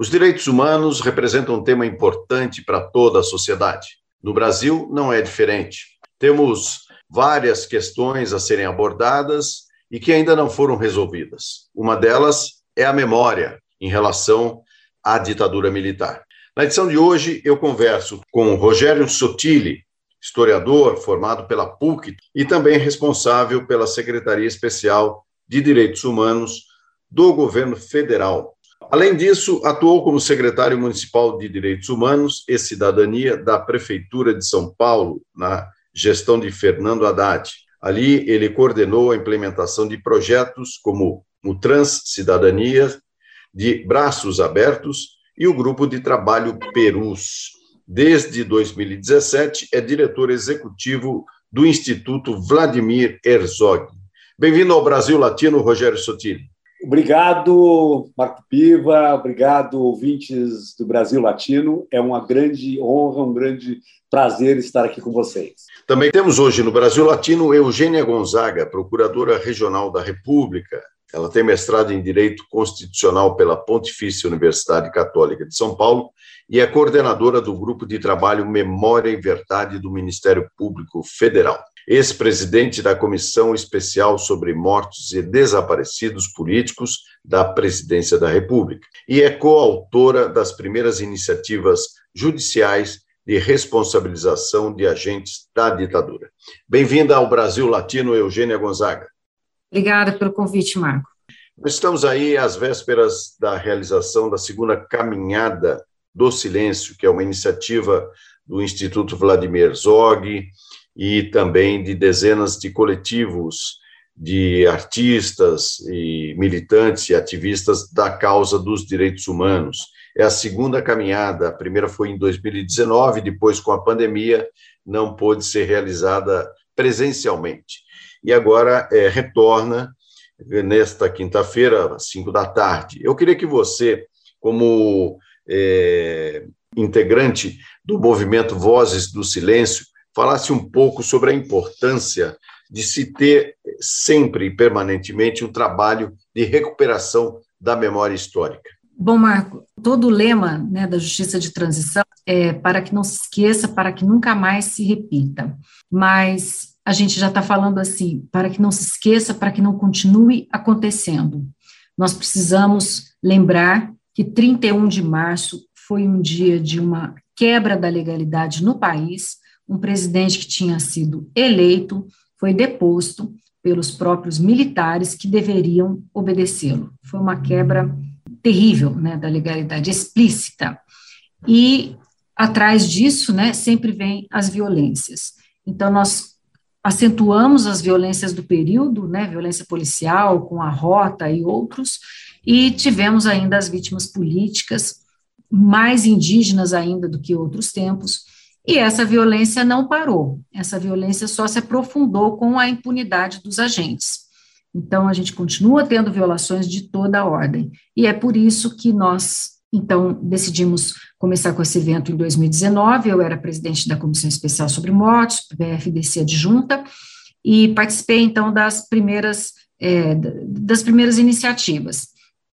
Os direitos humanos representam um tema importante para toda a sociedade. No Brasil, não é diferente. Temos várias questões a serem abordadas e que ainda não foram resolvidas. Uma delas é a memória em relação à ditadura militar. Na edição de hoje, eu converso com Rogério Sotile, historiador formado pela PUC e também responsável pela Secretaria Especial de Direitos Humanos do Governo Federal. Além disso, atuou como secretário municipal de Direitos Humanos e Cidadania da Prefeitura de São Paulo, na gestão de Fernando Haddad. Ali, ele coordenou a implementação de projetos como o Trans Cidadania, de Braços Abertos e o Grupo de Trabalho Perus. Desde 2017, é diretor executivo do Instituto Vladimir Herzog. Bem-vindo ao Brasil Latino, Rogério Sotile. Obrigado, Marco Piva, obrigado, ouvintes do Brasil Latino. É uma grande honra, um grande prazer estar aqui com vocês. Também temos hoje no Brasil Latino Eugênia Gonzaga, procuradora regional da República. Ela tem mestrado em Direito Constitucional pela Pontifícia Universidade Católica de São Paulo e é coordenadora do Grupo de Trabalho Memória e Verdade do Ministério Público Federal ex-presidente da Comissão Especial sobre Mortos e Desaparecidos Políticos da Presidência da República, e é coautora das primeiras iniciativas judiciais de responsabilização de agentes da ditadura. Bem-vinda ao Brasil Latino, Eugênia Gonzaga. Obrigada pelo convite, Marco. Estamos aí às vésperas da realização da segunda caminhada do silêncio, que é uma iniciativa do Instituto Vladimir Zog, e também de dezenas de coletivos de artistas e militantes e ativistas da causa dos direitos humanos. É a segunda caminhada, a primeira foi em 2019, depois, com a pandemia, não pôde ser realizada presencialmente. E agora é, retorna nesta quinta-feira, às cinco da tarde. Eu queria que você, como é, integrante do movimento Vozes do Silêncio, falasse um pouco sobre a importância de se ter sempre e permanentemente um trabalho de recuperação da memória histórica. Bom, Marco, todo o lema né, da justiça de transição é para que não se esqueça, para que nunca mais se repita. Mas a gente já está falando assim, para que não se esqueça, para que não continue acontecendo. Nós precisamos lembrar que 31 de março foi um dia de uma quebra da legalidade no país, um presidente que tinha sido eleito foi deposto pelos próprios militares que deveriam obedecê-lo. Foi uma quebra terrível né, da legalidade explícita. E atrás disso, né, sempre vem as violências. Então, nós acentuamos as violências do período, né, violência policial, com a rota e outros, e tivemos ainda as vítimas políticas, mais indígenas ainda do que outros tempos, e essa violência não parou, essa violência só se aprofundou com a impunidade dos agentes. Então, a gente continua tendo violações de toda a ordem. E é por isso que nós, então, decidimos começar com esse evento em 2019. Eu era presidente da Comissão Especial sobre Mortes, BFDC adjunta, e participei, então, das primeiras, é, das primeiras iniciativas.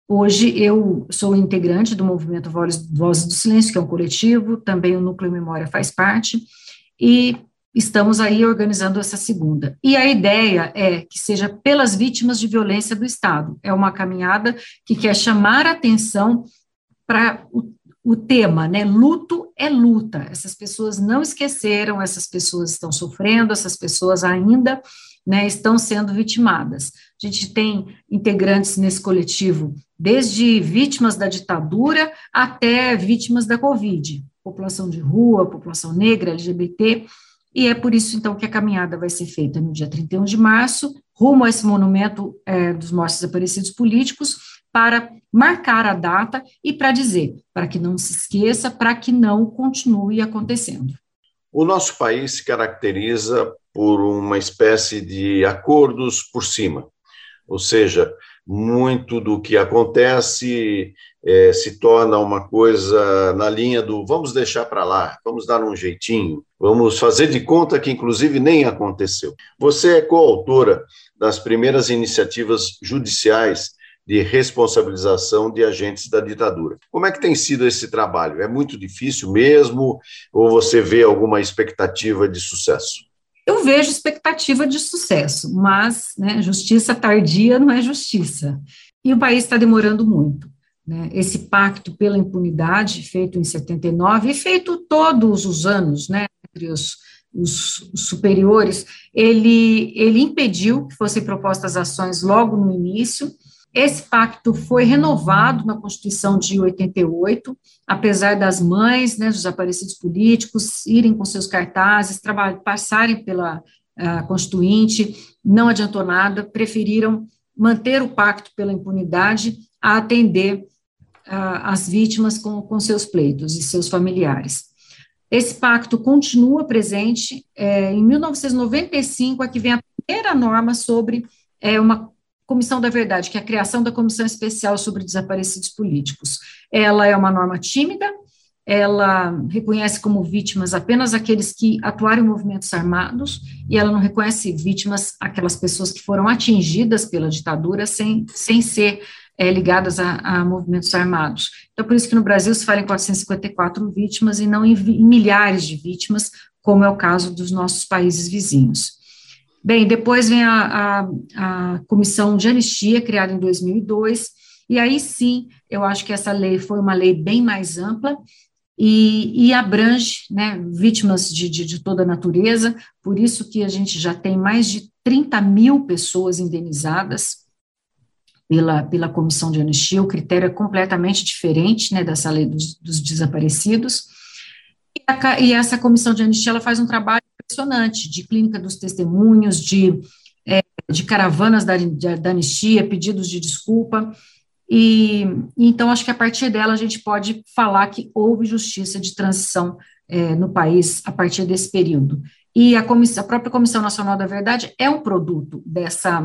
Hoje eu sou integrante do movimento Vozes do Silêncio, que é um coletivo, também o Núcleo Memória faz parte, e estamos aí organizando essa segunda. E a ideia é que seja pelas vítimas de violência do Estado. É uma caminhada que quer chamar a atenção para o, o tema, né? Luto é luta. Essas pessoas não esqueceram, essas pessoas estão sofrendo, essas pessoas ainda né, estão sendo vitimadas. A gente tem integrantes nesse coletivo, desde vítimas da ditadura até vítimas da Covid, população de rua, população negra, LGBT, e é por isso, então, que a caminhada vai ser feita no dia 31 de março, rumo a esse monumento é, dos mortos desaparecidos políticos, para marcar a data e para dizer, para que não se esqueça, para que não continue acontecendo. O nosso país se caracteriza por uma espécie de acordos por cima, ou seja, muito do que acontece é, se torna uma coisa na linha do vamos deixar para lá, vamos dar um jeitinho, vamos fazer de conta que, inclusive, nem aconteceu. Você é coautora das primeiras iniciativas judiciais de responsabilização de agentes da ditadura. Como é que tem sido esse trabalho? É muito difícil mesmo ou você vê alguma expectativa de sucesso? Eu vejo expectativa de sucesso, mas né, justiça tardia não é justiça. E o país está demorando muito. Né? Esse pacto pela impunidade, feito em 79 e feito todos os anos, né, entre os, os, superiores, ele, ele impediu que fossem propostas ações logo no início, esse pacto foi renovado na Constituição de 88, apesar das mães, né, dos desaparecidos políticos, irem com seus cartazes, passarem pela Constituinte, não adiantou nada, preferiram manter o pacto pela impunidade a atender uh, as vítimas com, com seus pleitos e seus familiares. Esse pacto continua presente. É, em 1995 é que vem a primeira norma sobre é, uma Comissão da Verdade, que é a criação da Comissão Especial sobre Desaparecidos Políticos. Ela é uma norma tímida, ela reconhece como vítimas apenas aqueles que atuaram em movimentos armados, e ela não reconhece vítimas aquelas pessoas que foram atingidas pela ditadura sem, sem ser é, ligadas a, a, movimentos armados. Então, por isso que no Brasil se fala em 454 vítimas e não em, em milhares de vítimas, como é o caso dos nossos países vizinhos. Bem, depois vem a, a, a comissão de anistia, criada em 2002, e aí sim, eu acho que essa lei foi uma lei bem mais ampla, e, e, abrange né, vítimas de, de, de, toda a natureza, por isso que a gente já tem mais de 30 mil pessoas indenizadas pela, pela comissão de anistia, o critério é completamente diferente né, dessa lei dos, dos desaparecidos, e, a, e, essa comissão de anistia ela faz um trabalho impressionante, de clínica dos testemunhos, de, é, de caravanas da, da anistia, pedidos de desculpa, e então acho que a partir dela a gente pode falar que houve justiça de transição é, no país a partir desse período. E a, comissão, a própria Comissão Nacional da Verdade é um produto dessa,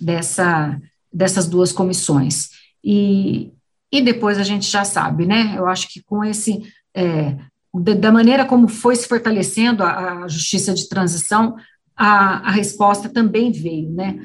dessa, dessas duas comissões. E, e depois a gente já sabe, né? Eu acho que com esse é, da maneira como foi se fortalecendo a, a justiça de transição, a, a, resposta também veio, né?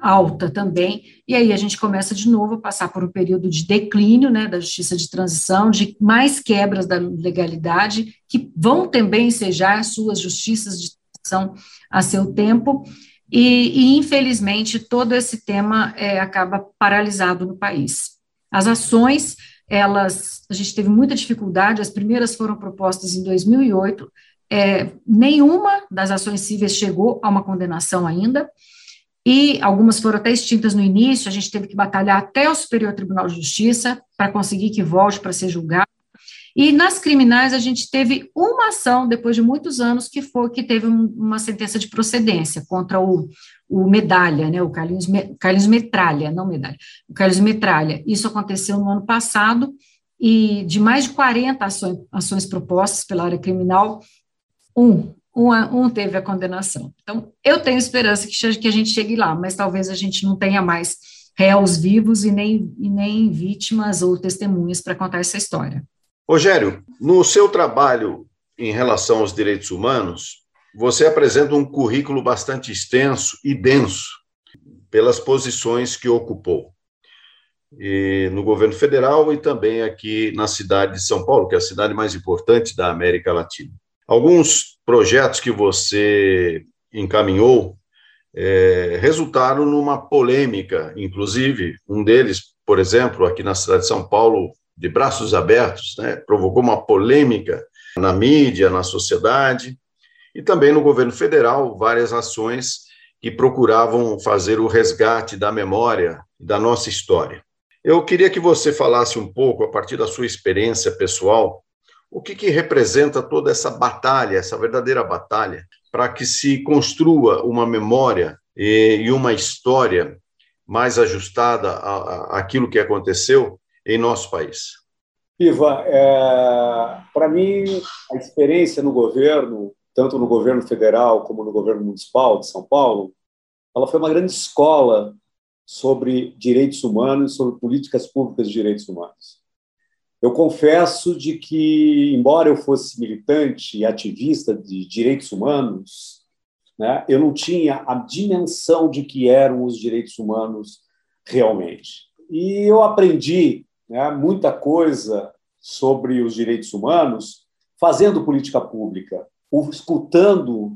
Alta também, e aí a gente começa de novo a passar por um período de declínio né, da justiça de transição, de mais quebras da legalidade, que vão também ensejar suas justiças de transição a seu tempo, e, e infelizmente todo esse tema é, acaba paralisado no país. As ações elas, a gente teve muita dificuldade, as primeiras foram propostas em 2008, é, nenhuma das ações cíveis chegou a uma condenação ainda, e algumas foram até extintas no início, a gente teve que batalhar até o Superior Tribunal de Justiça para conseguir que volte para ser julgado, e nas criminais a gente teve uma ação depois de muitos anos que foi que teve uma sentença de procedência contra o, o Medalha, né, o Carlinhos, Carlinhos Metralha, não Medalha, o Carlinhos Metralha. Isso aconteceu no ano passado e de mais de 40 ações, ações propostas pela área criminal, um, um, um teve a condenação. Então, eu tenho esperança que, que a gente chegue lá, mas talvez a gente não tenha mais réus vivos e nem, e nem vítimas ou testemunhas para contar essa história. Rogério, no seu trabalho em relação aos direitos humanos, você apresenta um currículo bastante extenso e denso pelas posições que ocupou no governo federal e também aqui na cidade de São Paulo, que é a cidade mais importante da América Latina. Alguns projetos que você encaminhou é, resultaram numa polêmica, inclusive um deles, por exemplo, aqui na cidade de São Paulo, de braços abertos, né, provocou uma polêmica na mídia, na sociedade, e também no governo federal, várias ações que procuravam fazer o resgate da memória da nossa história. Eu queria que você falasse um pouco, a partir da sua experiência pessoal, o que, que representa toda essa batalha, essa verdadeira batalha, para que se construa uma memória e, uma história mais ajustada àquilo que aconteceu em nosso país? Iva, é, para mim, a experiência no governo, tanto no governo federal como no governo municipal de São Paulo, ela foi uma grande escola sobre direitos humanos, sobre políticas públicas de direitos humanos. Eu confesso de que, embora eu fosse militante e ativista de direitos humanos, né, eu não tinha a dimensão de que eram os direitos humanos realmente. E eu aprendi né, muita coisa sobre os direitos humanos fazendo política pública, escutando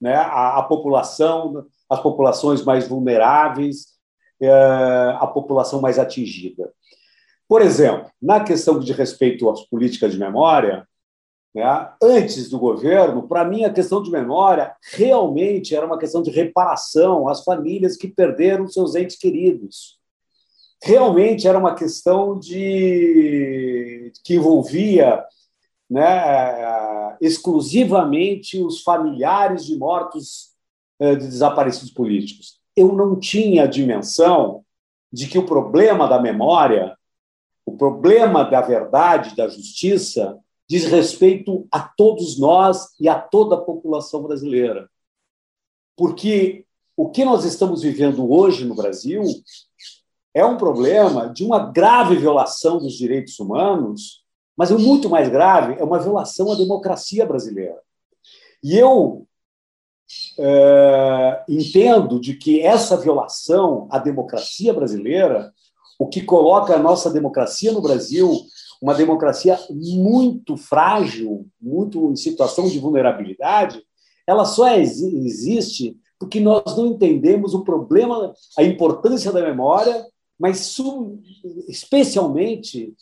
né, a, a população, as populações mais vulneráveis, é, a população mais atingida. Por exemplo, na questão de respeito às políticas de memória, né, antes do governo, para mim a questão de memória realmente era uma questão de reparação às famílias que perderam seus entes queridos. Realmente era uma questão de que envolvia né, exclusivamente os familiares de mortos eh, de desaparecidos políticos. Eu não tinha a dimensão de que o problema da memória, o problema da verdade, da justiça, diz respeito a todos nós e a toda a população brasileira. Porque o que nós estamos vivendo hoje no Brasil é um problema de uma grave violação dos direitos humanos, mas o muito mais grave é uma violação à democracia brasileira. E eu é, entendo de que essa violação à democracia brasileira, o que coloca a nossa democracia no Brasil uma democracia muito frágil, muito em situação de vulnerabilidade, ela só existe porque nós não entendemos o problema, a importância da memória, mas especialmente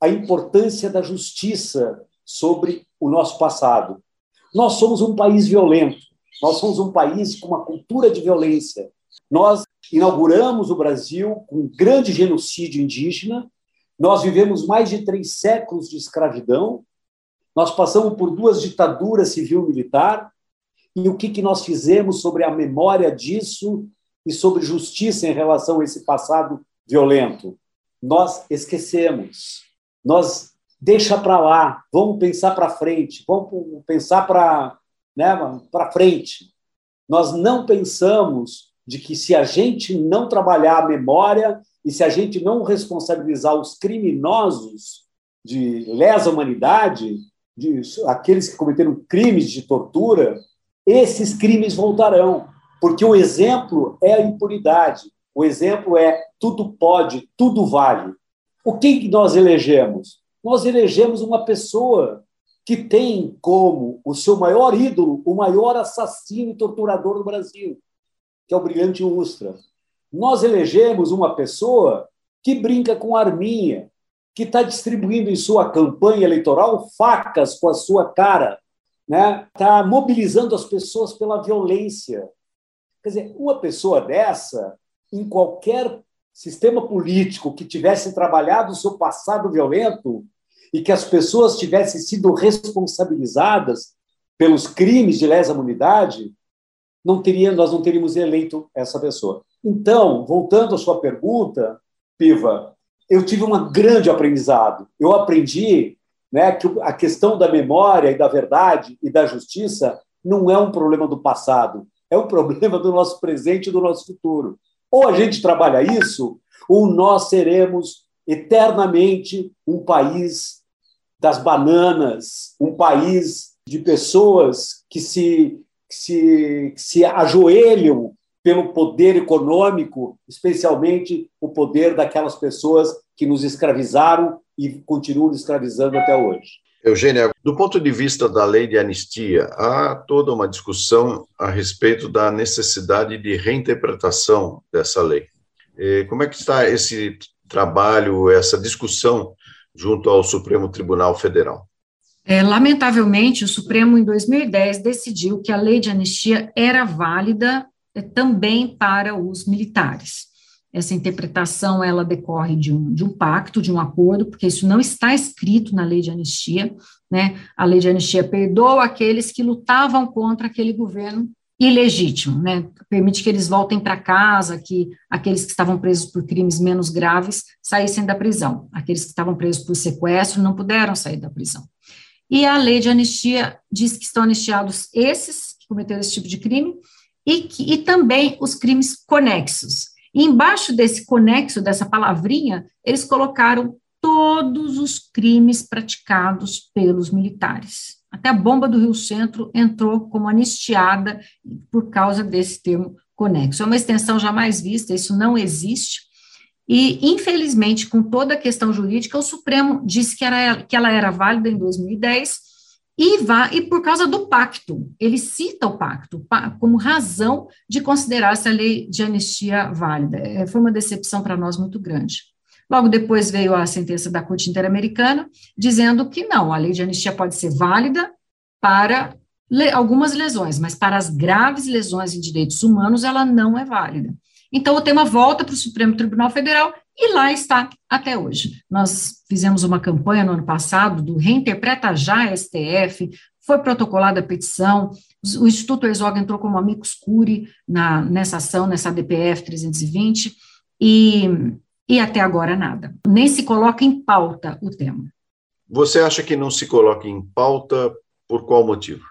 a importância da justiça sobre o nosso passado. Nós somos um país violento, nós somos um país com uma cultura de violência. Nós inauguramos o Brasil com um grande genocídio indígena, nós vivemos mais de três séculos de escravidão, nós passamos por duas ditaduras civil-militar, e o que, que nós fizemos sobre a memória disso e sobre justiça em relação a esse passado violento? Nós esquecemos. Nós deixa para lá, vamos pensar para frente, vamos pensar para né, para frente. Nós não pensamos de que se a gente não trabalhar a memória e se a gente não responsabilizar os criminosos de lesa humanidade, de, aqueles que cometeram crimes de tortura, esses crimes voltarão, porque o exemplo é a impunidade, o exemplo é tudo pode, tudo vale. O que nós elegemos? Nós elegemos uma pessoa que tem como o seu maior ídolo o maior assassino e torturador do Brasil, que é o brilhante Ustra. Nós elegemos uma pessoa que brinca com arminha, que está distribuindo em sua campanha eleitoral facas com a sua cara, né? Está mobilizando as pessoas pela violência. Quer dizer, uma pessoa dessa, em qualquer sistema político que tivesse trabalhado o seu passado violento e que as pessoas tivessem sido responsabilizadas pelos crimes de lesa humanidade, não teria, nós não teríamos eleito essa pessoa. Então, voltando à sua pergunta, Piva, eu tive um grande aprendizado. Eu aprendi né, que a questão da memória e da verdade e da justiça não é um problema do passado, é um problema do nosso presente e do nosso futuro. Ou a gente trabalha isso, ou nós seremos eternamente um país das bananas, um país de pessoas que se se, se ajoelham pelo poder econômico, especialmente o poder daquelas pessoas que nos escravizaram e continuam escravizando até hoje. Eugênia, do ponto de vista da lei de anistia, há toda uma discussão a respeito da necessidade de reinterpretação dessa lei. Como é que está esse trabalho, essa discussão junto ao Supremo Tribunal Federal? É, lamentavelmente, o Supremo, em 2010, decidiu que a lei de anistia era válida é, também para os militares. Essa interpretação ela decorre de um, de um pacto, de um acordo, porque isso não está escrito na lei de anistia. Né? A lei de anistia perdoa aqueles que lutavam contra aquele governo ilegítimo, né? Permite que eles voltem para casa, que aqueles que estavam presos por crimes menos graves saíssem da prisão. Aqueles que estavam presos por sequestro não puderam sair da prisão. E a lei de anistia diz que estão anistiados esses que cometeram esse tipo de crime e, que, e também os crimes conexos. E embaixo desse conexo, dessa palavrinha, eles colocaram todos os crimes praticados pelos militares. Até a bomba do Rio Centro entrou como anistiada por causa desse termo conexo. É uma extensão jamais vista, isso não existe. E, infelizmente, com toda a questão jurídica, o Supremo disse que, era, que ela era válida em 2010 e, e por causa do pacto. Ele cita o pacto como razão de considerar essa lei de anistia válida. É, foi uma decepção para nós muito grande. Logo depois veio a sentença da Corte Interamericana, dizendo que não, a lei de anistia pode ser válida para algumas lesões, mas para as graves lesões em direitos humanos, ela não é válida. Então, o tema volta para o Supremo Tribunal Federal e lá está até hoje. Nós fizemos uma campanha no ano passado do Reinterpreta Já STF, foi protocolada a petição, o Instituto Herzog entrou como amicus curi na, nessa ação, nessa DPF 320, e, e até agora nada. Nem se coloca em pauta o tema. Você acha que não se coloca em pauta por qual motivo?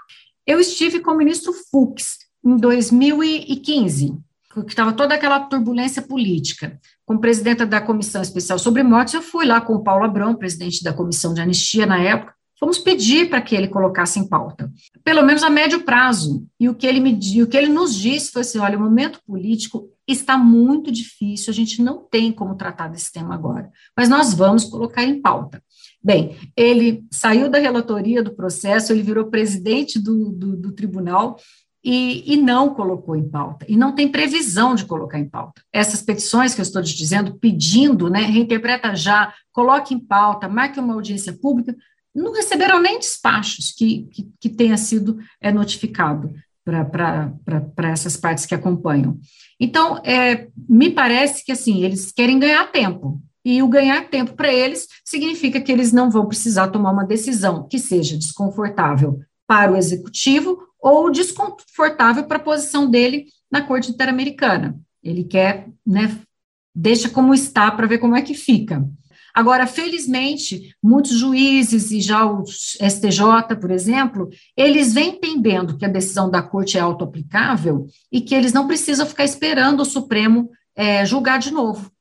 Eu estive com o ministro Fux em 2015, que estava toda aquela turbulência política. Como presidenta da Comissão Especial sobre Mortes, eu fui lá com o Paulo Abrão, presidente da Comissão de Anistia na época, fomos pedir para que ele colocasse em pauta, pelo menos a médio prazo. E o que ele me o que ele nos disse foi assim: olha, o momento político está muito difícil, a gente não tem como tratar desse tema agora, mas nós vamos colocar em pauta. Bem, ele saiu da relatoria do processo, ele virou presidente do, do, do tribunal e, e, não colocou em pauta, e não tem previsão de colocar em pauta. Essas petições que eu estou te dizendo, pedindo, né, reinterpreta já, coloque em pauta, marque uma audiência pública, não receberam nem despachos que, que, que tenha sido é, notificado para essas partes que acompanham. Então, é, me parece que, assim, eles querem ganhar tempo, e o ganhar tempo para eles significa que eles não vão precisar tomar uma decisão que seja desconfortável para o executivo ou desconfortável para a posição dele na Corte Interamericana. Ele quer, né, deixa como está para ver como é que fica. Agora, felizmente, muitos juízes e já o STJ, por exemplo, eles vêm entendendo que a decisão da corte é autoaplicável e que eles não precisam ficar esperando o Supremo é, julgar de novo,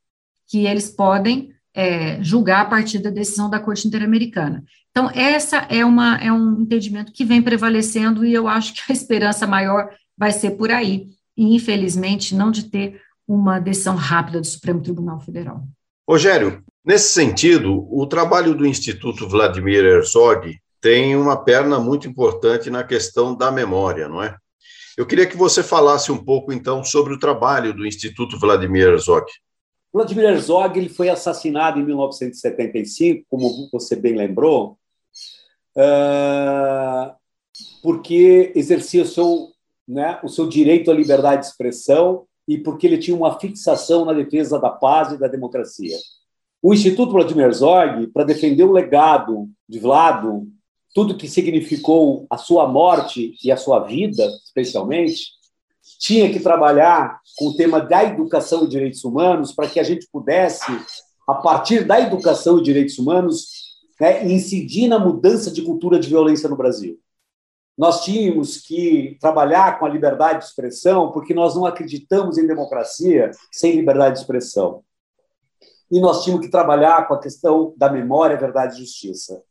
que eles podem é, julgar a partir da decisão da Corte Interamericana. Então, essa é, uma, é um entendimento que vem prevalecendo e eu acho que a esperança maior vai ser por aí, e infelizmente não de ter uma decisão rápida do Supremo Tribunal Federal. Rogério, nesse sentido, o trabalho do Instituto Vladimir Herzog tem uma perna muito importante na questão da memória, não é? Eu queria que você falasse um pouco, então, sobre o trabalho do Instituto Vladimir Herzog. Vladimir Herzog ele foi assassinado em 1975, como você bem lembrou, uh, porque exercia o seu, né, o seu direito à liberdade de expressão e porque ele tinha uma fixação na defesa da paz e da democracia. O Instituto Vladimir Herzog, para defender o legado de Vlado, tudo que significou a sua morte e a sua vida, especialmente, tinha que trabalhar com o tema da educação e direitos humanos para que a gente pudesse, a partir da educação e direitos humanos, né, incidir na mudança de cultura de violência no Brasil. Nós tínhamos que trabalhar com a liberdade de expressão, porque nós não acreditamos em democracia sem liberdade de expressão. E nós tínhamos que trabalhar com a questão da memória, verdade e justiça.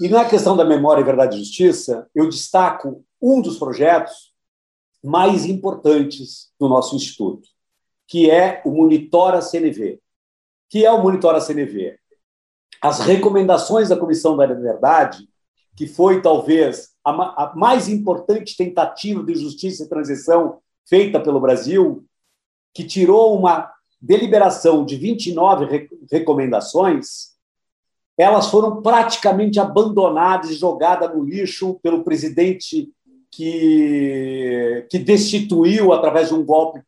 E na questão da memória, verdade e justiça, eu destaco um dos projetos mais importantes do nosso instituto, que é o Monitora CNV. que é o Monitora CNV? As recomendações da Comissão da Verdade, que foi talvez a, mais importante tentativa de justiça e transição feita pelo Brasil, que tirou uma deliberação de 29 re recomendações, elas foram praticamente abandonadas e jogadas no lixo pelo presidente que, que destituiu, através de um golpe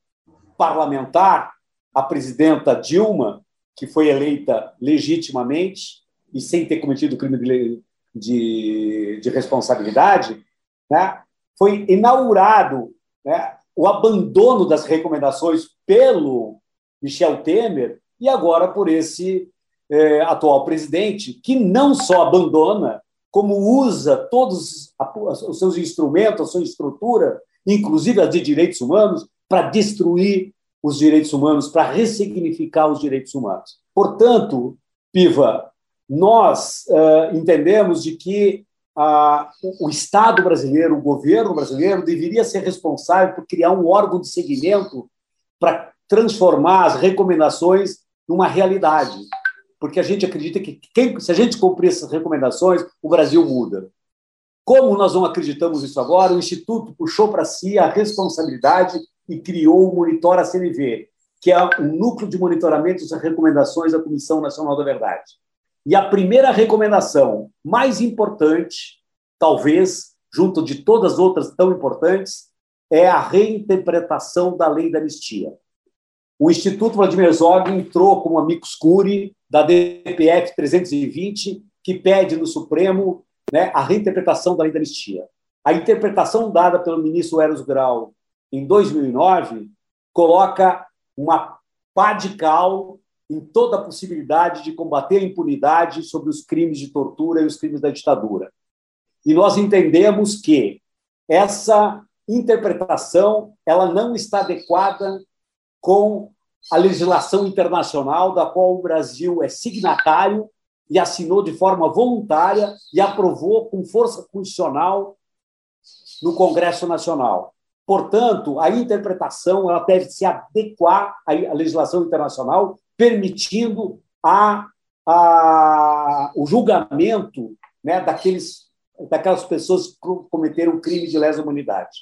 parlamentar, a presidenta Dilma, que foi eleita legitimamente e sem ter cometido crime de, de, de responsabilidade, né? foi inaugurado né, o abandono das recomendações pelo Michel Temer e agora por esse é, atual presidente, que não só abandona, como usa todos os seus instrumentos, a sua estrutura, inclusive as de direitos humanos, para destruir os direitos humanos, para ressignificar os direitos humanos. Portanto, Piva, nós uh, entendemos de que uh, o Estado brasileiro, o governo brasileiro, deveria ser responsável por criar um órgão de seguimento para transformar as recomendações numa realidade. Porque a gente acredita que quem, se a gente cumprir essas recomendações, o Brasil muda. Como nós não acreditamos nisso agora, o Instituto puxou para si a responsabilidade e criou o Monitora CNV, que é um núcleo de monitoramento das recomendações da Comissão Nacional da Verdade. E a primeira recomendação mais importante, talvez, junto de todas as outras tão importantes, é a reinterpretação da lei da anistia. O Instituto Vladimir Zog entrou como amicus curi da DPF 320, que pede no Supremo né, a reinterpretação da lei da anistia. A interpretação dada pelo ministro Eros Grau em 2009 coloca uma pá de cal em toda a possibilidade de combater a impunidade sobre os crimes de tortura e os crimes da ditadura. E nós entendemos que essa interpretação ela não está adequada com a legislação internacional da qual o Brasil é signatário e assinou de forma voluntária e aprovou com força constitucional no Congresso Nacional. Portanto, a interpretação ela deve se adequar à legislação internacional, permitindo a, a, o julgamento né, daqueles, daquelas pessoas que cometeram crime de lesa humanidade.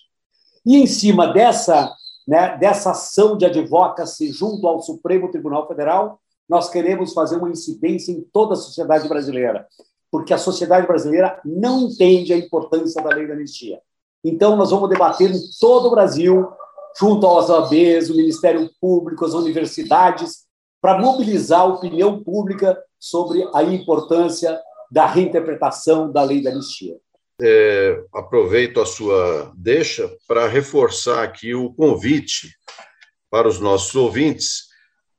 E em cima dessa, né, dessa ação de advocacy junto ao Supremo Tribunal Federal, nós queremos fazer uma incidência em toda a sociedade brasileira, porque a sociedade brasileira não entende a importância da lei da anistia. Então, nós vamos debater em todo o Brasil, junto aos OABs, o Ministério Público, as universidades, para mobilizar a opinião pública sobre a importância da reinterpretação da lei da anistia. É, aproveito a sua deixa para reforçar aqui o convite para os nossos ouvintes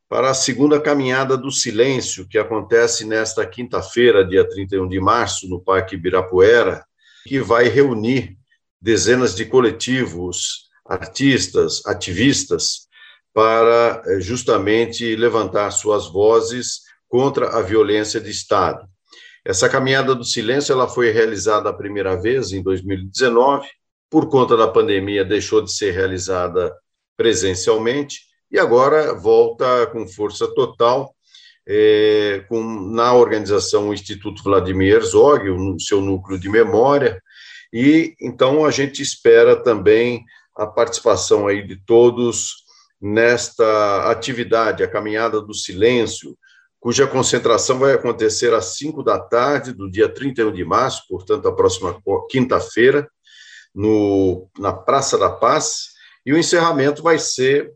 para a segunda caminhada do silêncio, que acontece nesta quinta-feira, dia 31 de março, no Parque Ibirapuera, que vai reunir dezenas de coletivos, artistas, ativistas, para eh, justamente levantar suas vozes contra a violência de Estado. Essa caminhada do silêncio ela foi realizada a primeira vez em 2019, por conta da pandemia deixou de ser realizada presencialmente e agora volta com força total é, com, na organização o Instituto Vladimir Herzog, o seu núcleo de memória, e então a gente espera também a participação aí de todos nesta atividade, a Caminhada do Silêncio, cuja concentração vai acontecer às 5 da tarde do dia 31 de março, portanto, a próxima quinta-feira, na Praça da Paz, e o encerramento vai ser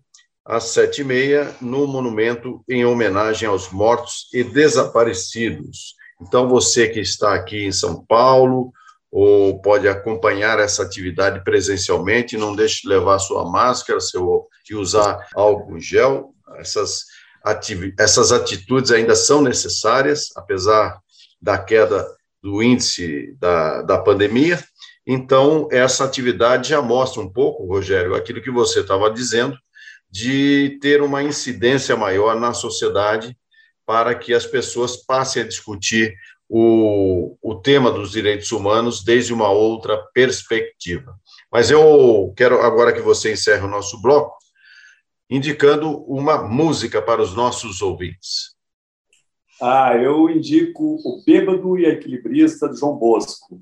às sete e meia no monumento em homenagem aos mortos e desaparecidos. Então, você que está aqui em São Paulo ou pode acompanhar essa atividade presencialmente, não deixe de levar sua máscara seu, e usar álcool gel. Essas, essas atitudes ainda são necessárias, apesar da queda do índice da, da pandemia. Então, essa atividade já mostra um pouco, Rogério, aquilo que você estava dizendo, de ter uma incidência maior na sociedade para que as pessoas passem a discutir o, o tema dos direitos humanos desde uma outra perspectiva. Mas eu quero agora que você encerre o nosso bloco indicando uma música para os nossos ouvintes. Ah, eu indico O Bêbado e a Equilibrista de João Bosco,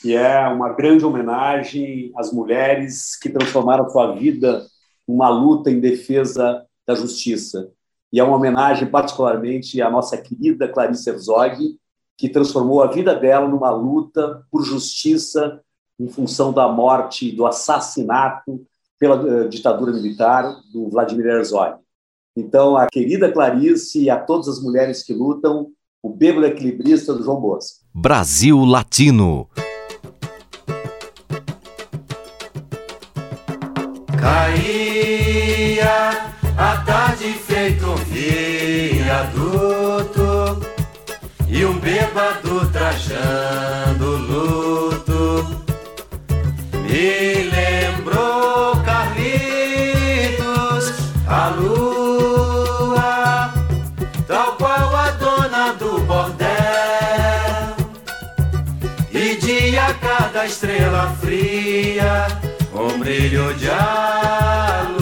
que é uma grande homenagem às mulheres que transformaram sua vida numa luta em defesa da justiça. E é uma homenagem particularmente à nossa querida Clarice Herzog, que transformou a vida dela numa luta por justiça em função da morte, do assassinato pela eh, ditadura militar do Vladimir Herzog. Então, a querida Clarice e a todas as mulheres que lutam, o bêbado equilibrista do João Bosco. Brasil Latino. Caía a tarde feito um viaduto e um bêbado trajando luto. Me lembrou Carlitos a lua tal qual a dona do bordel. E dia cada estrela fria um brilho de aluguel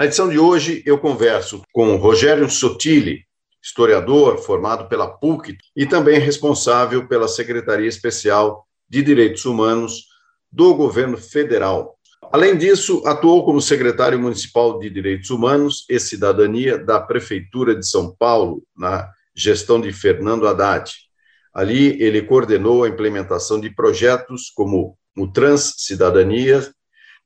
Na edição de hoje, eu converso com Rogério Sotile, historiador formado pela PUC e também responsável pela Secretaria Especial de Direitos Humanos do Governo Federal. Além disso, atuou como secretário municipal de Direitos Humanos e Cidadania da Prefeitura de São Paulo, na gestão de Fernando Haddad. Ali, ele coordenou a implementação de projetos como o Trans Cidadania,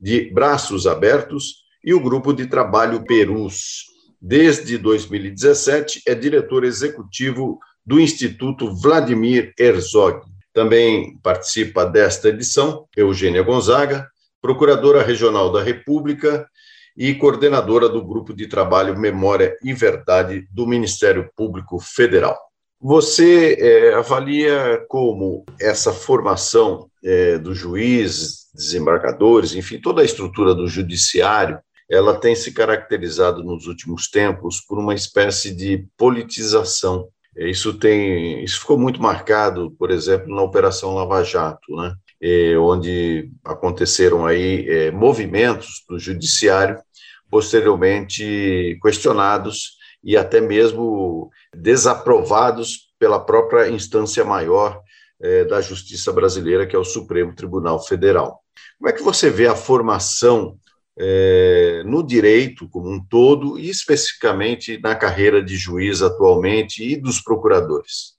de Braços Abertos e o Grupo de Trabalho Perus. Desde 2017, é diretor executivo do Instituto Vladimir Herzog. Também participa desta edição Eugênia Gonzaga, procuradora regional da República e coordenadora do Grupo de Trabalho Memória e Verdade do Ministério Público Federal. Você é, avalia como essa formação é, do juiz, desembargadores, enfim, toda a estrutura do judiciário, ela tem se caracterizado nos últimos tempos por uma espécie de politização. Isso tem, isso ficou muito marcado, por exemplo, na Operação Lava Jato, né? É, onde aconteceram aí é, movimentos do judiciário posteriormente questionados e até mesmo desaprovados pela própria instância maior é, da justiça brasileira, que é o Supremo Tribunal Federal. Como é que você vê a formação é, no direito como um todo e especificamente na carreira de juiz atualmente e dos procuradores?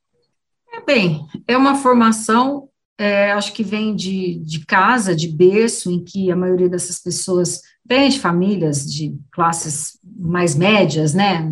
É bem, é uma formação, é, acho que vem de, de casa, de berço, em que a maioria dessas pessoas vem de famílias de classes mais médias, né?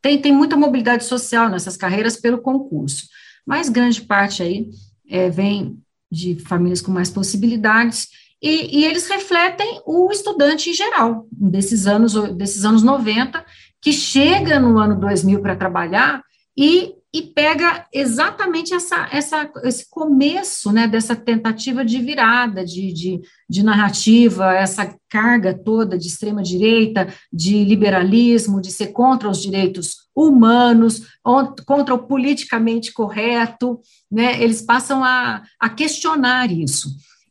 Tem, tem muita mobilidade social nessas carreiras pelo concurso, mas grande parte aí é, vem de famílias com mais possibilidades e, e, eles refletem o estudante em geral, desses anos, desses anos 90, que chega no ano 2000 para trabalhar e, e pega exatamente essa, essa, esse começo né, dessa tentativa de virada de, de, de narrativa, essa carga toda de extrema-direita, de liberalismo, de ser contra os direitos humanos, contra o politicamente correto, né, eles passam a, a questionar isso.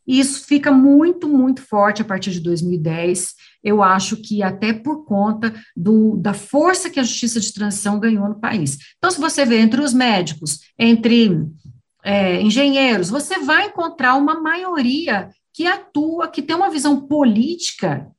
E isso fica muito, muito forte a partir de 2010. Eu acho que até por conta do, da força que a justiça de transição ganhou no país. Então, se você vê entre os médicos, entre é, engenheiros, você vai encontrar uma maioria que atua, que tem uma visão política,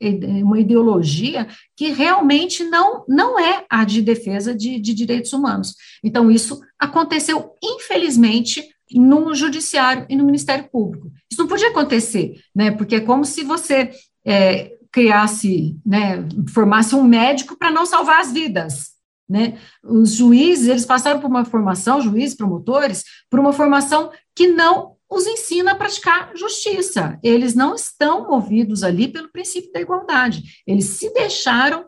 uma ideologia que realmente não, não é a de defesa de, de direitos humanos. Então, isso aconteceu, infelizmente, no judiciário e no Ministério Público. Isso não podia acontecer, né? Porque é como se você é, criasse, né, formasse um médico para não salvar as vidas. Né? Os juízes, eles passaram por uma formação, juízes, promotores, por uma formação que não os ensina a praticar justiça. Eles não estão movidos ali pelo princípio da igualdade. Eles se deixaram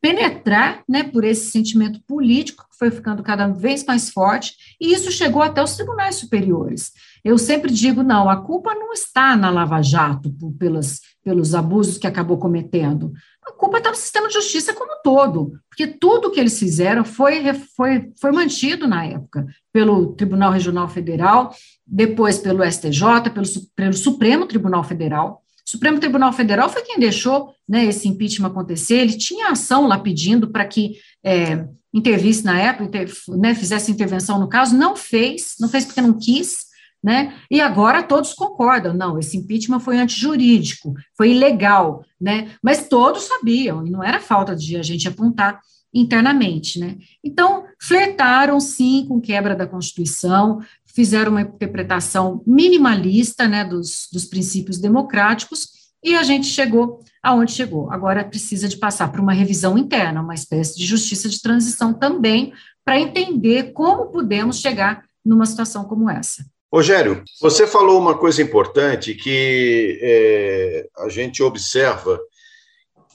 penetrar né, por esse sentimento político que foi ficando cada vez mais forte, e isso chegou até os tribunais superiores. Eu sempre digo, não, a culpa não está na Lava Jato por, pelas, pelos abusos que acabou cometendo. A culpa está no sistema de justiça como um todo, porque tudo que eles fizeram foi, foi, foi mantido na época pelo Tribunal Regional Federal, depois pelo STJ, pelo, pelo Supremo Tribunal Federal, o Supremo Tribunal Federal foi quem deixou né, esse impeachment acontecer, ele tinha ação lá pedindo para que é, intervisse na época, inter, né, fizesse intervenção no caso, não fez, não fez porque não quis, né, e agora todos concordam, não, esse impeachment foi antijurídico, foi ilegal, né, mas todos sabiam, e não era falta de a gente apontar internamente, né? Então, flertaram sim com quebra da Constituição, fizeram uma interpretação minimalista né, dos, dos princípios democráticos, e a gente chegou aonde chegou. Agora precisa de passar por uma revisão interna, uma espécie de justiça de transição também, para entender como podemos chegar numa situação como essa. Rogério, você falou uma coisa importante que é, a gente observa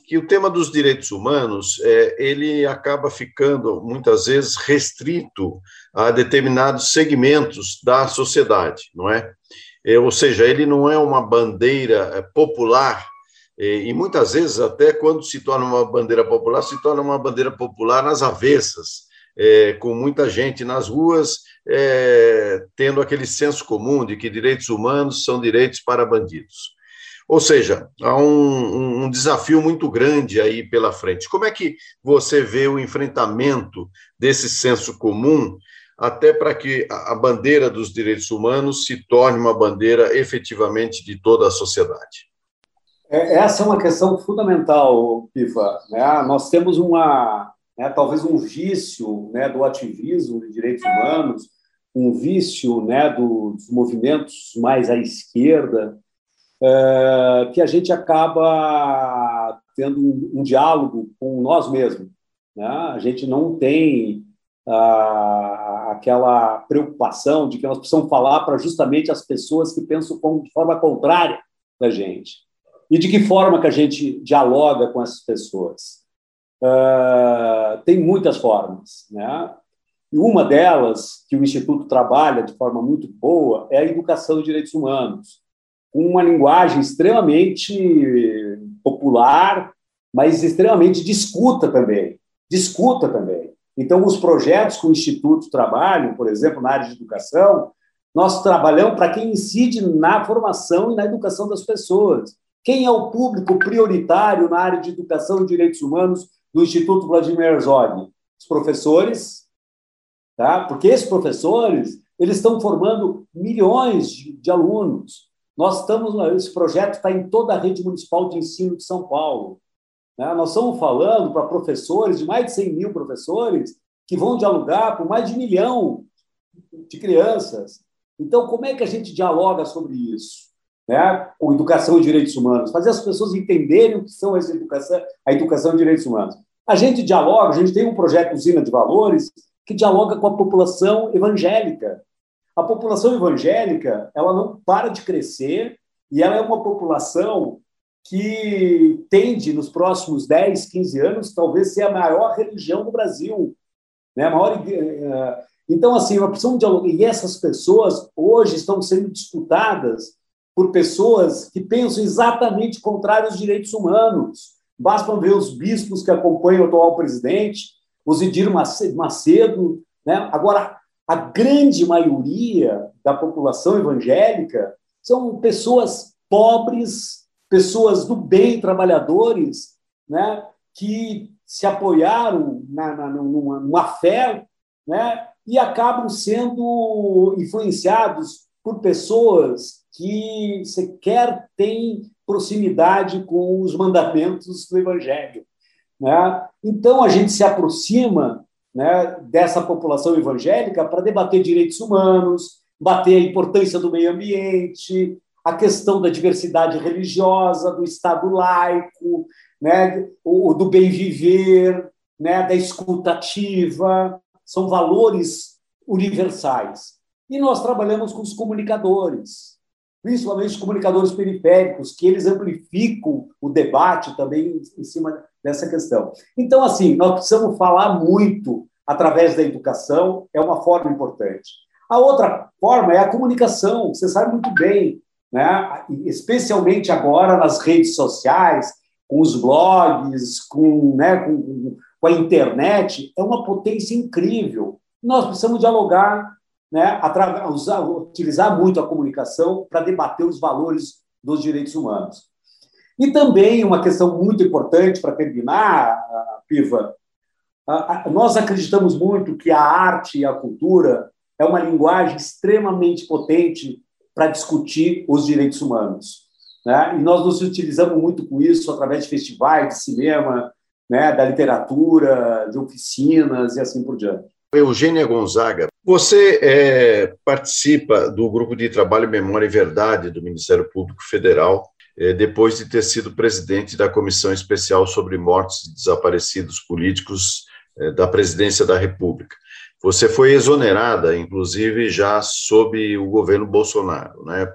que o tema dos direitos humanos é, ele acaba ficando muitas vezes restrito a determinados segmentos da sociedade, não é? é ou seja, ele não é uma bandeira é, popular é, e muitas vezes até quando se torna uma bandeira popular se torna uma bandeira popular nas avessas, é, com muita gente nas ruas é, tendo aquele senso comum de que direitos humanos são direitos para bandidos. Ou seja, há um, um, desafio muito grande aí pela frente. Como é que você vê o enfrentamento desse senso comum, até para que a bandeira dos direitos humanos se torne uma bandeira efetivamente de toda a sociedade? É, essa é uma questão fundamental, Piva. Né? Nós temos uma, né, talvez um vício né, do ativismo de direitos humanos, um vício né, dos movimentos mais à esquerda, é, que a gente acaba tendo um, um, diálogo com nós mesmos. Né? A gente não tem ah, aquela preocupação de que nós precisamos falar para justamente as pessoas que pensam de forma contrária da gente. E de que forma que a gente dialoga com essas pessoas? Uh, tem muitas formas, né? E uma delas, que o Instituto trabalha de forma muito boa, é a educação de direitos humanos uma linguagem extremamente popular, mas extremamente discuta também. Discuta também. Então, os projetos que o Instituto trabalha, por exemplo, na área de educação, nós trabalhamos para quem incide na formação e na educação das pessoas. Quem é o público prioritário na área de educação e direitos humanos do Instituto Vladimir Herzog? Os professores, tá? porque esses professores eles estão formando milhões de, de alunos. Nós estamos, esse projeto está em toda a rede municipal de ensino de São Paulo. Né? Nós estamos falando para professores, de mais de 100 mil professores, que vão dialogar com mais de um milhão de crianças. Então, como é que a gente dialoga sobre isso? Né? Com educação e direitos humanos, fazer as pessoas entenderem o que são essa educação, a educação e direitos humanos. A gente dialoga, a gente tem um projeto Usina de Valores que dialoga com a população evangélica. A população evangélica, ela não para de crescer e ela é uma população que tende, nos próximos 10, 15 anos, talvez ser a maior religião do Brasil. Né? A maior, eh, então, assim, uma opção de E essas pessoas hoje estão sendo disputadas por pessoas que pensam exatamente contrário aos direitos humanos. Basta ver os bispos que acompanham o atual presidente, o Zidir Macedo. Né? Agora, a grande maioria da população evangélica são pessoas pobres, pessoas do bem, trabalhadores, né? que se apoiaram na, na, numa, numa fé né? e acabam sendo influenciados por pessoas que sequer têm proximidade com os mandamentos do Evangelho. Né? Então, a gente se aproxima né, dessa população evangélica para debater direitos humanos, bater a importância do meio ambiente, a questão da diversidade religiosa, do Estado laico, né, o, do bem viver, né, da escutativa, são valores universais. E nós trabalhamos com os comunicadores, principalmente os comunicadores periféricos, que eles amplificam o debate também em cima dessa questão. Então, assim, nós precisamos falar muito através da educação, é uma forma importante. A outra forma é a comunicação, você sabe muito bem, né? especialmente agora nas redes sociais, com os blogs, com, né, com, com a internet, é uma potência incrível. Nós precisamos dialogar, né, usar, utilizar muito a comunicação para debater os valores dos direitos humanos. E também uma questão muito importante para terminar, Piva, nós acreditamos muito que a arte e a cultura é uma linguagem extremamente potente para discutir os direitos humanos. Né? E nós nos utilizamos muito com isso através de festivais de cinema, né, da literatura, de oficinas e assim por diante. Eugênia Gonzaga, você é, participa do grupo de trabalho Memória e Verdade do Ministério Público Federal, depois de ter sido presidente da Comissão Especial sobre Mortos e Desaparecidos Políticos é, da Presidência da República. Você foi exonerada, inclusive, já sob o governo Bolsonaro, né?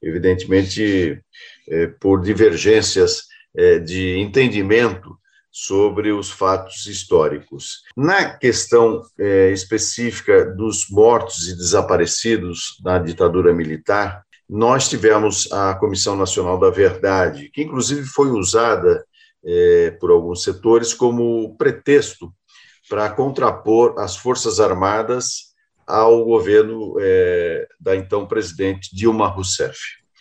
evidentemente é, por divergências de entendimento sobre os fatos históricos. Na questão específica dos mortos e desaparecidos na ditadura militar, nós tivemos a Comissão Nacional da Verdade, que inclusive foi usada é, por alguns setores como pretexto para contrapor as Forças Armadas ao governo é, da então presidente Dilma Rousseff.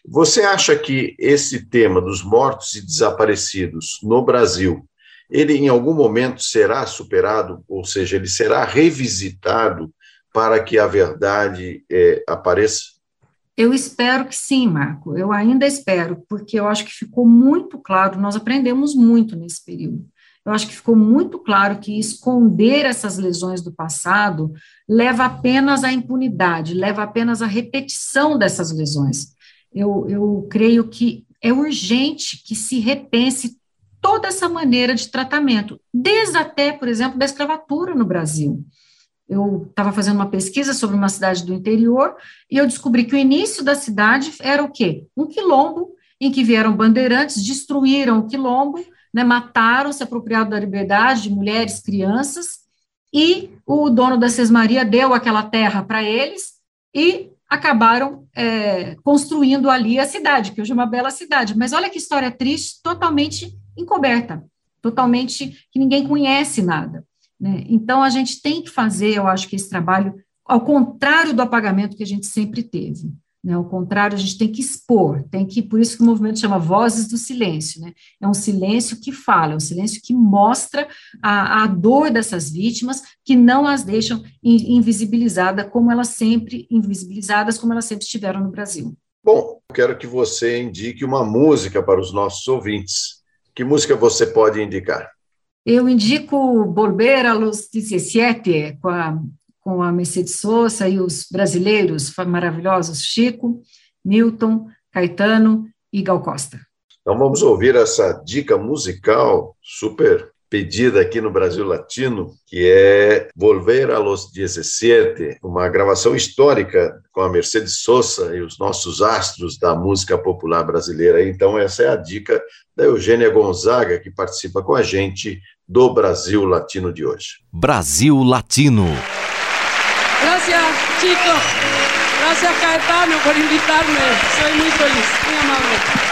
Você acha que esse tema dos mortos e desaparecidos no Brasil ele em algum momento será superado, ou seja, ele será revisitado para que a verdade é, apareça? Eu espero que sim, Marco. Eu ainda espero, porque eu acho que ficou muito claro, nós aprendemos muito nesse período. Eu acho que ficou muito claro que esconder essas lesões do passado leva apenas à impunidade, leva apenas à repetição dessas lesões. Eu, eu creio que é urgente que se repense toda essa maneira de tratamento, desde até, por exemplo, da escravatura no Brasil. Eu estava fazendo uma pesquisa sobre uma cidade do interior e eu descobri que o início da cidade era o quê? Um quilombo em que vieram bandeirantes, destruíram o quilombo, né, mataram, se apropriaram da liberdade de mulheres, crianças, e o dono da Sesmaria deu aquela terra para eles e acabaram é, construindo ali a cidade, que hoje é uma bela cidade. Mas olha que história triste, totalmente encoberta, totalmente que ninguém conhece nada. Né? Então, a gente tem que fazer, eu acho que esse trabalho, ao contrário do apagamento que a gente sempre teve. Né? Ao contrário, a gente tem que expor, tem que, por isso que o movimento chama Vozes do Silêncio, né? É um silêncio que fala, é um silêncio que mostra a, a dor dessas vítimas, que não as deixam invisibilizadas como elas sempre, invisibilizadas como elas sempre estiveram no Brasil. Bom, quero que você indique uma música para os nossos ouvintes. Que música você pode indicar? Eu indico Volver a los 17, com a com a Mercedes Sosa e os brasileiros maravilhosos Chico, Milton, Caetano e Gal Costa. Então vamos ouvir essa dica musical super pedida aqui no Brasil Latino, que é Volver a los 17, uma gravação histórica com a Mercedes Sosa e os nossos astros da música popular brasileira. Então essa é a dica da Eugênia Gonzaga, que participa com a gente do Brasil Latino de hoje. Brasil Latino. Gracias, chicos. Gracias, Caetano, por invitarme. Soy muy feliz, muy amable.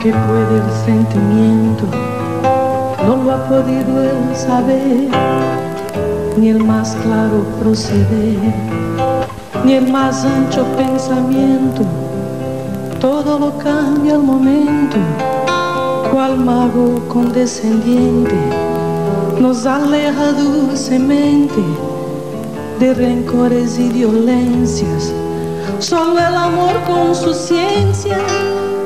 que puede el sentimiento no lo ha podido él saber, ni el más claro proceder, ni el más ancho pensamiento. Todo lo cambia al momento, cual mago condescendiente nos aleja dulcemente de rencores y violencias. Solo el amor con su ciencia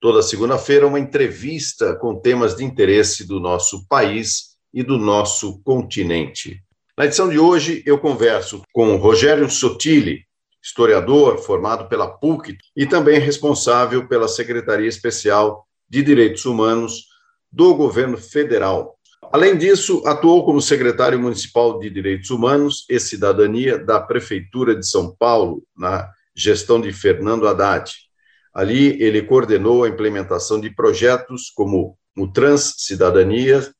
Toda segunda-feira, uma entrevista com temas de interesse do nosso país e do nosso continente. Na edição de hoje, eu converso com Rogério Sotile, historiador formado pela PUC e também responsável pela Secretaria Especial de Direitos Humanos do Governo Federal. Além disso, atuou como secretário municipal de Direitos Humanos e Cidadania da Prefeitura de São Paulo, na gestão de Fernando Haddad. Ali, ele coordenou a implementação de projetos como o Trans Cidadania,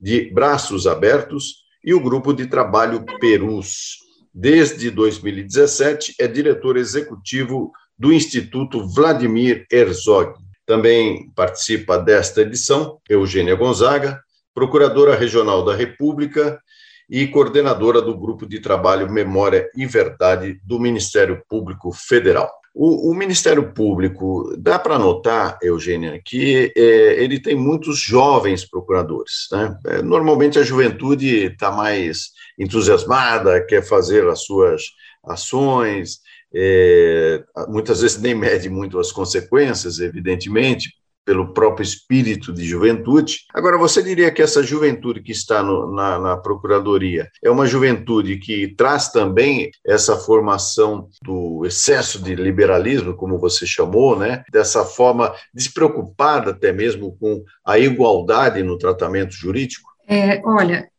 de Braços Abertos, e o Grupo de Trabalho Perus. Desde 2017, é diretor executivo do Instituto Vladimir Herzog. Também participa desta edição Eugênia Gonzaga, procuradora regional da República e coordenadora do Grupo de Trabalho Memória e Verdade do Ministério Público Federal. O, o, Ministério Público, dá para notar, Eugênia, que é, ele tem muitos jovens procuradores. Né? É, normalmente a juventude está mais entusiasmada, quer fazer as suas ações, é, muitas vezes nem mede muito as consequências, evidentemente, pelo próprio espírito de juventude. Agora, você diria que essa juventude que está no, na, na, Procuradoria é uma juventude que traz também essa formação do excesso de liberalismo, como você chamou, né? dessa forma despreocupada até mesmo com a igualdade no tratamento jurídico? É, olha,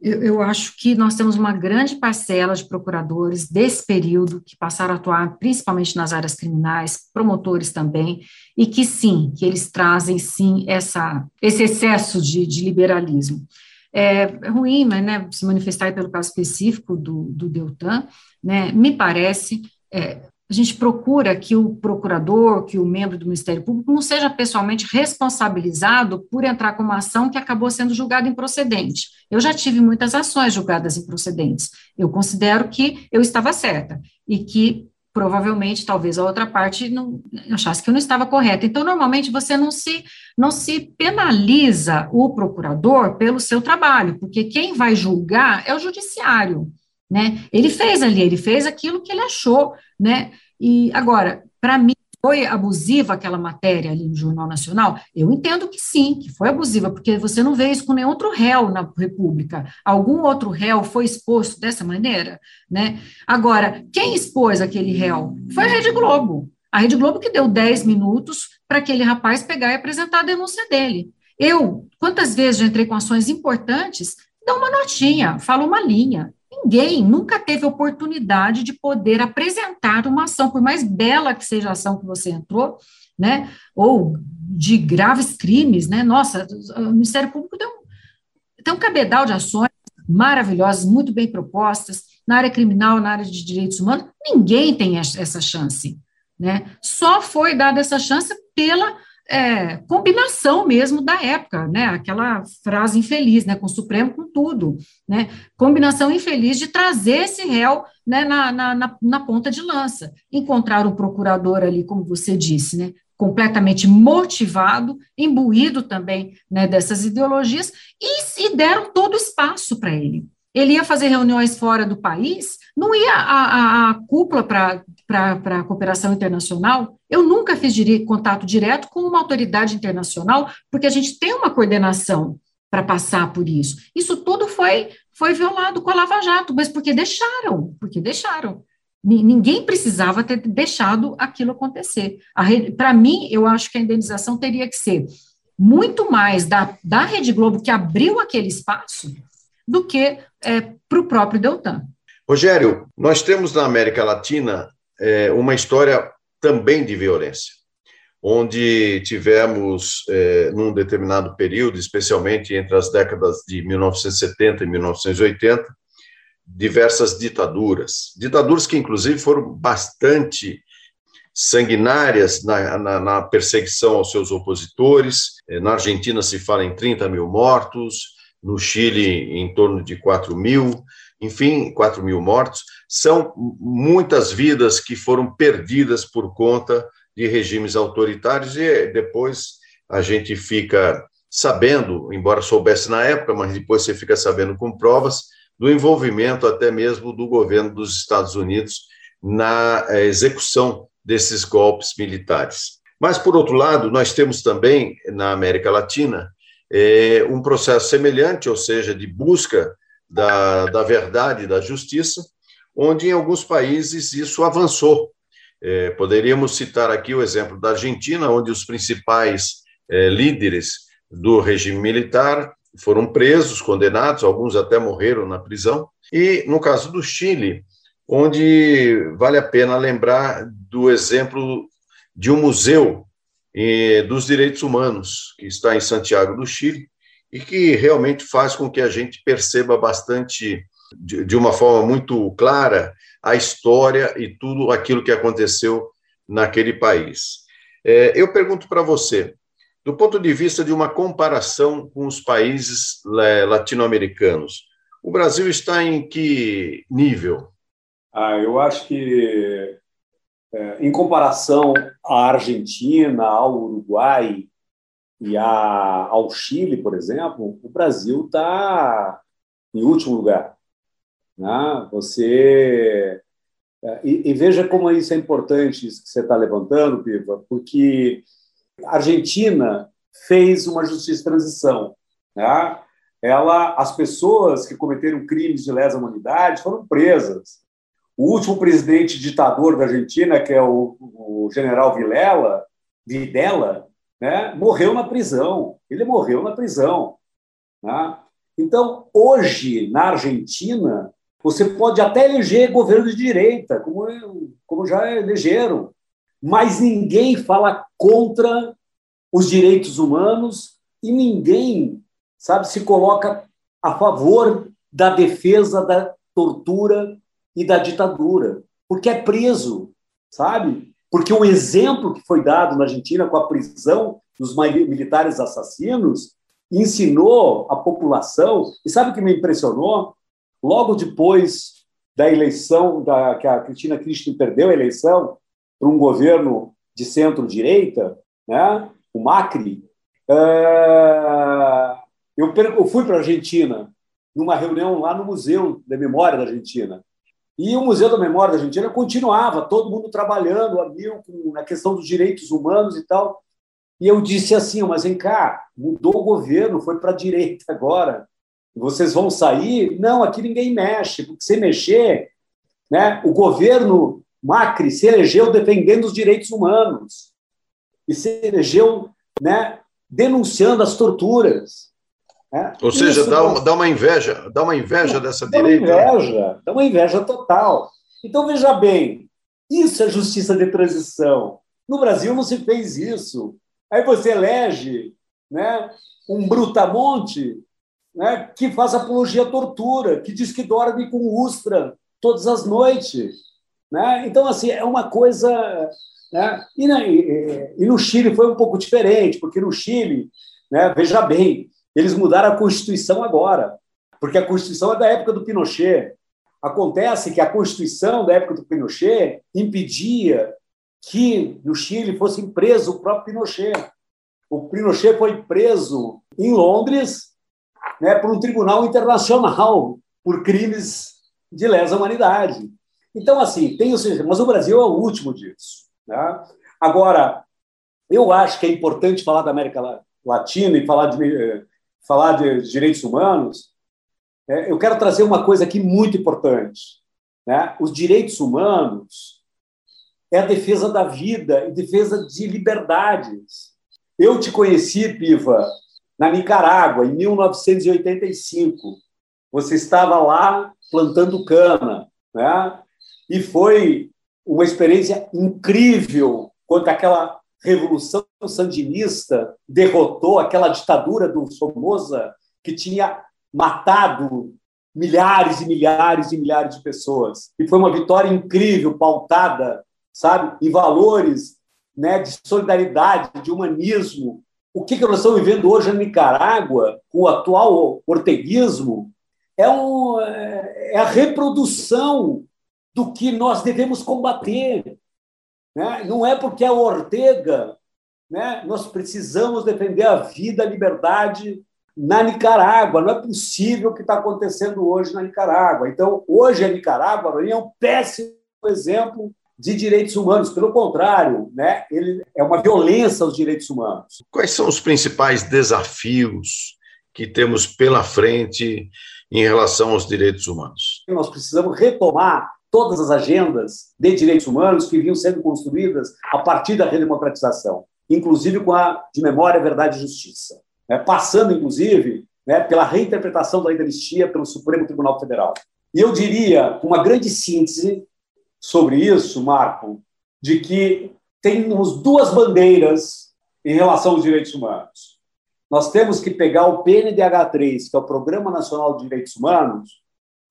eu, eu, acho que nós temos uma grande parcela de procuradores desse período que passaram a atuar principalmente nas áreas criminais, promotores também, e que sim, que eles trazem sim essa, esse excesso de, de liberalismo. É, é ruim, mas, né, se manifestar pelo caso específico do, do Deltan, né, me parece, é, a gente procura que o procurador, que o membro do Ministério Público não seja pessoalmente responsabilizado por entrar com uma ação que acabou sendo julgada improcedente. Eu já tive muitas ações julgadas improcedentes. Eu considero que eu estava certa e que provavelmente talvez a outra parte não achasse que eu não estava correta. Então, normalmente você não se não se penaliza o procurador pelo seu trabalho, porque quem vai julgar é o judiciário né? Ele fez ali, ele fez aquilo que ele achou, né? E agora, para mim, foi abusiva aquela matéria ali no Jornal Nacional? Eu entendo que sim, que foi abusiva, porque você não vê isso com nenhum outro réu na República. Algum outro réu foi exposto dessa maneira, né? Agora, quem expôs aquele réu? Foi a Rede Globo. A Rede Globo que deu 10 minutos para aquele rapaz pegar e apresentar a denúncia dele. Eu, quantas vezes entrei com ações importantes, dá uma notinha, fala uma linha ninguém nunca teve oportunidade de poder apresentar uma ação, por mais bela que seja a ação que você entrou, né, ou de graves crimes, né, nossa, o Ministério Público tem um, tem um cabedal de ações maravilhosas, muito bem propostas, na área criminal, na área de direitos humanos, ninguém tem essa chance, né, só foi dada essa chance pela é, combinação mesmo da época, né? Aquela frase infeliz, né? Com o Supremo, com tudo, né? Combinação infeliz de trazer esse réu né, na, na, na, na ponta de lança. Encontrar um procurador ali, como você disse, né? completamente motivado, imbuído também né, dessas ideologias, e, e deram todo espaço para ele. Ele ia fazer reuniões fora do país, não ia a, a, a cúpula para a cooperação internacional, eu nunca fiz contato direto com uma autoridade internacional, porque a gente tem uma coordenação para passar por isso. Isso tudo foi, foi violado com a Lava Jato, mas porque deixaram, porque deixaram. Ninguém precisava ter deixado aquilo acontecer. Para mim, eu acho que a indenização teria que ser muito mais da, da Rede Globo, que abriu aquele espaço, do que é, para o próprio Deltan. Rogério, nós temos na América Latina é, uma história também de violência, onde tivemos, é, num determinado período, especialmente entre as décadas de 1970 e 1980, diversas ditaduras, ditaduras que, inclusive, foram bastante sanguinárias na, na, na, perseguição aos seus opositores. É, na Argentina se fala em 30 mil mortos, no Chile em torno de 4 mil, enfim, 4 mil mortos, são muitas vidas que foram perdidas por conta de regimes autoritários e depois a gente fica sabendo, embora soubesse na época, mas depois você fica sabendo com provas, do envolvimento até mesmo do governo dos Estados Unidos na eh, execução desses golpes militares. Mas, por outro lado, nós temos também na América Latina eh, um processo semelhante, ou seja, de busca da, da verdade, da justiça, onde em alguns países isso avançou. É, poderíamos citar aqui o exemplo da Argentina, onde os principais é, líderes do regime militar foram presos, condenados, alguns até morreram na prisão, e no caso do Chile, onde vale a pena lembrar do exemplo de um museu dos direitos humanos que está em Santiago do Chile, e que realmente faz com que a gente perceba bastante, de, de uma forma muito clara, a história e tudo aquilo que aconteceu naquele país. É, eu pergunto para você, do ponto de vista de uma comparação com os países é, latino-americanos, o Brasil está em que nível? Ah, eu acho que em comparação à Argentina, ao Uruguai e a, ao Chile, por exemplo, o Brasil está em último lugar. Né? Você é, e, e, veja como isso é importante isso que você está levantando, Piva, porque a Argentina fez uma justiça de transição. Né? Ela, as pessoas que cometeram crimes de lesa humanidade foram presas. O último presidente ditador da Argentina, que é o, o general Vilela, Videla, né, morreu na prisão. Ele morreu na prisão. Né? Então, hoje, na Argentina, você pode até eleger governo de direita, como, como já elegeram, mas ninguém fala contra os direitos humanos e ninguém, sabe, se coloca a favor da defesa da tortura e da ditadura, porque é preso, sabe? Porque o exemplo que foi dado na Argentina com a prisão dos militares assassinos ensinou a população, e sabe o que me impressionou? Logo depois da eleição, da, que a Cristina Kirchner perdeu a eleição para um governo de centro-direita, né, o Macri, é, eu, eu fui para a Argentina numa reunião lá no Museu da Memória da Argentina. E o Museu da Memória da Argentina continuava, todo mundo trabalhando a mil na questão dos direitos humanos e tal. E eu disse assim, mas vem cá, mudou o governo, foi para a direita agora. Vocês vão sair? Não, aqui ninguém mexe, porque se mexer, né, o governo Macri se elegeu defendendo os direitos humanos e se elegeu né, denunciando as torturas. É. Ou seja, Isso, dá, uma, dá uma inveja, dá uma inveja dessa dá direita. Dá uma inveja, dá uma inveja total. Então, veja bem, isso é justiça de transição. No Brasil não se fez isso. Aí você elege né, um brutamonte né, que faz apologia à tortura, que diz que dorme com ustra todas as noites. Né? Então, assim, é uma coisa... Né? E, e, e no Chile foi um pouco diferente, porque no Chile, né, veja bem, eles mudaram a Constituição agora, porque a Constituição é da época do Pinochet. Acontece que a Constituição da época do Pinochet impedia que no Chile fosse preso o próprio Pinochet. O Pinochet foi preso em Londres né, por um tribunal internacional por crimes de lesa humanidade. Então, assim, tem o mas o Brasil é o último disso. Né? Agora, eu acho que é importante falar da América Latina e falar de eh, falar de direitos humanos, é, eu quero trazer uma coisa aqui muito importante. Né? Os direitos humanos é a defesa da vida e defesa de liberdades. Eu te conheci, Piva, na Nicarágua, em 1985. Você estava lá plantando cana, né? E foi uma experiência incrível quando aquela revolução sandinista derrotou aquela ditadura do Somoza que tinha matado milhares e milhares e milhares de pessoas. E foi uma vitória incrível, pautada, sabe, em valores né, de solidariedade, de humanismo. O que, que nós estamos vivendo hoje na Nicarágua, com o atual orteguismo, é, um, é a reprodução do que nós devemos combater. Né? Não é porque é Ortega, né? nós precisamos defender a vida, a liberdade na Nicarágua. Não é possível o que está acontecendo hoje na Nicarágua. Então, hoje a Nicarágua é um péssimo exemplo de direitos humanos. Pelo contrário, né? ele é uma violência aos direitos humanos. Quais são os principais desafios que temos pela frente em relação aos direitos humanos? Nós precisamos retomar todas as agendas de direitos humanos que vinham sendo construídas a partir da redemocratização, inclusive com a de memória, verdade e justiça, né? passando, inclusive, né, pela reinterpretação da anistia pelo Supremo Tribunal Federal. E eu diria, com uma grande síntese sobre isso, Marco, de que temos duas bandeiras em relação aos direitos humanos. Nós temos que pegar o PNDH3, que é o Programa Nacional de Direitos Humanos,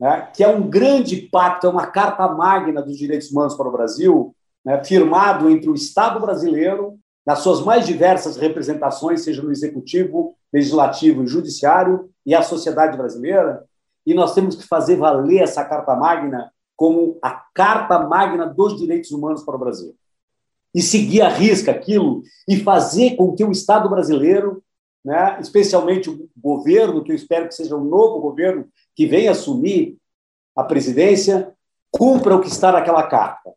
né, que é um grande pacto, é uma carta magna dos direitos humanos para o Brasil, né, firmado entre o Estado brasileiro, nas suas mais diversas representações, seja no executivo, legislativo e judiciário, e a sociedade brasileira, e nós temos que fazer valer essa carta magna como a Carta Magna dos Direitos Humanos para o Brasil. E seguir a risca aquilo e fazer com que o Estado brasileiro, né, especialmente o governo, que eu espero que seja um novo governo que venha assumir a presidência, cumpra o que está naquela carta.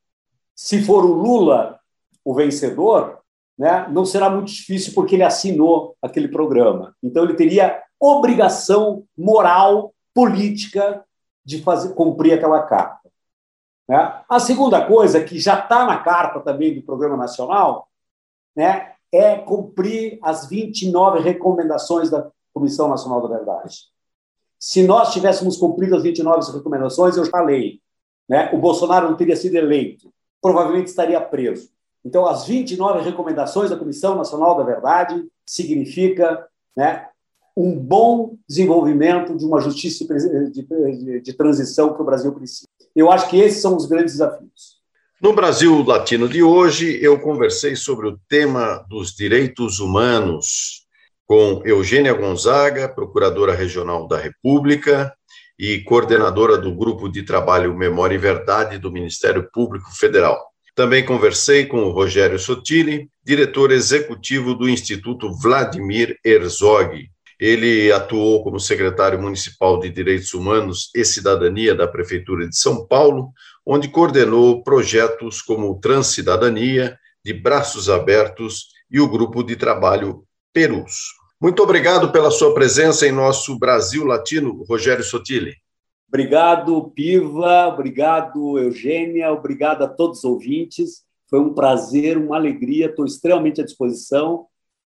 Se for o Lula o vencedor, né, não será muito difícil porque ele assinou aquele programa. Então ele teria obrigação moral, política de fazer cumprir aquela carta. Né? A segunda coisa que já está na carta também do Programa Nacional, né, é cumprir as 29 recomendações da Comissão Nacional da Verdade. Se nós tivéssemos cumprido as 29 recomendações, eu falei, né, o Bolsonaro não teria sido eleito, provavelmente estaria preso. Então, as 29 recomendações da Comissão Nacional da Verdade significa né, um bom desenvolvimento de uma justiça de, de, de transição que o Brasil precisa. Eu acho que esses são os grandes desafios. No Brasil Latino de hoje, eu conversei sobre o tema dos direitos humanos com Eugênia Gonzaga, procuradora regional da República e coordenadora do Grupo de Trabalho Memória e Verdade do Ministério Público Federal. Também conversei com o Rogério Sotile, diretor executivo do Instituto Vladimir Herzog. Ele atuou como secretário municipal de Direitos Humanos e Cidadania da Prefeitura de São Paulo, onde coordenou projetos como Transcidadania, de Braços Abertos e o Grupo de Trabalho Perus. Muito obrigado pela sua presença em nosso Brasil Latino, Rogério Sotile. Obrigado, Piva, obrigado, Eugênia, obrigado a todos os ouvintes. Foi um prazer, uma alegria, estou extremamente à disposição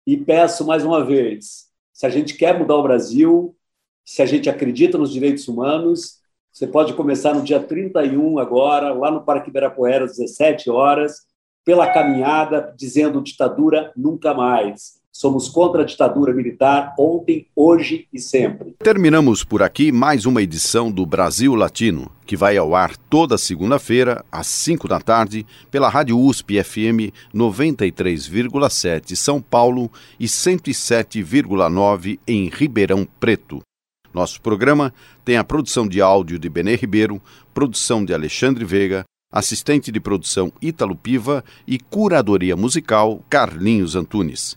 e peço mais uma vez: se a gente quer mudar o Brasil, se a gente acredita nos direitos humanos, você pode começar no dia 31 agora, lá no Parque Ibirapuera, às 17 horas, pela caminhada, dizendo ditadura nunca mais. Somos contra a ditadura militar ontem, hoje e sempre. Terminamos por aqui mais uma edição do Brasil Latino, que vai ao ar toda segunda-feira, às 5 da tarde, pela Rádio USP FM 93,7 São Paulo e 107,9 em Ribeirão Preto. Nosso programa tem a produção de áudio de Benê Ribeiro, produção de Alexandre Veiga, assistente de produção Ítalo Piva e curadoria musical Carlinhos Antunes.